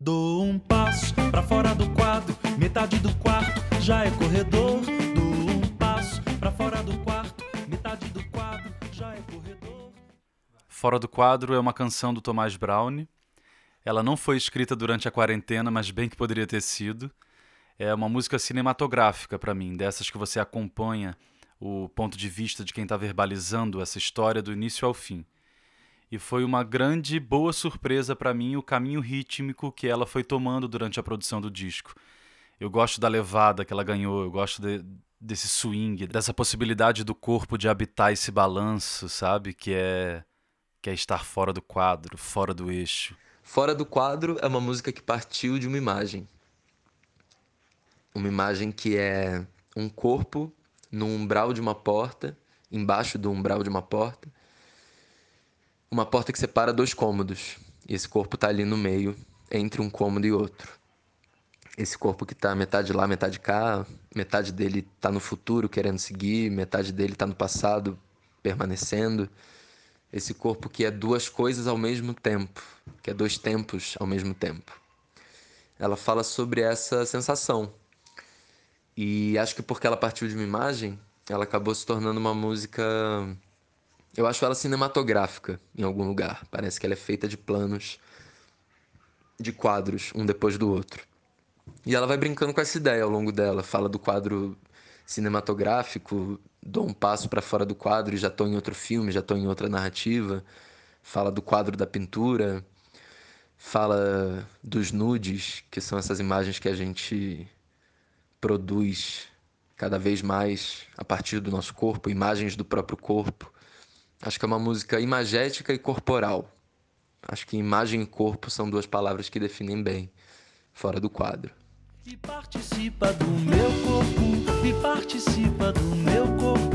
Dou um passo pra fora do quadro, metade do quarto já é corredor. Dou um passo pra fora do quarto, metade do quadro já é corredor. Fora do quadro é uma canção do Tomás Brown. Ela não foi escrita durante a quarentena, mas bem que poderia ter sido. É uma música cinematográfica para mim, dessas que você acompanha o ponto de vista de quem está verbalizando essa história do início ao fim. E foi uma grande boa surpresa para mim o caminho rítmico que ela foi tomando durante a produção do disco. Eu gosto da levada que ela ganhou, eu gosto de, desse swing, dessa possibilidade do corpo de habitar esse balanço, sabe? Que é que é estar fora do quadro, fora do eixo. Fora do quadro é uma música que partiu de uma imagem. Uma imagem que é um corpo no umbral de uma porta, embaixo do umbral de uma porta. Uma porta que separa dois cômodos. E esse corpo está ali no meio, entre um cômodo e outro. Esse corpo que está metade lá, metade cá, metade dele está no futuro querendo seguir, metade dele está no passado permanecendo. Esse corpo que é duas coisas ao mesmo tempo, que é dois tempos ao mesmo tempo. Ela fala sobre essa sensação e acho que porque ela partiu de uma imagem, ela acabou se tornando uma música. Eu acho ela cinematográfica em algum lugar. Parece que ela é feita de planos, de quadros, um depois do outro. E ela vai brincando com essa ideia ao longo dela. Fala do quadro cinematográfico, dou um passo para fora do quadro e já estou em outro filme, já estou em outra narrativa. Fala do quadro da pintura, fala dos nudes, que são essas imagens que a gente produz cada vez mais a partir do nosso corpo, imagens do próprio corpo. Acho que é uma música imagética e corporal. Acho que imagem e corpo são duas palavras que definem bem, fora do quadro. Participa do meu corpo, participa do meu corpo.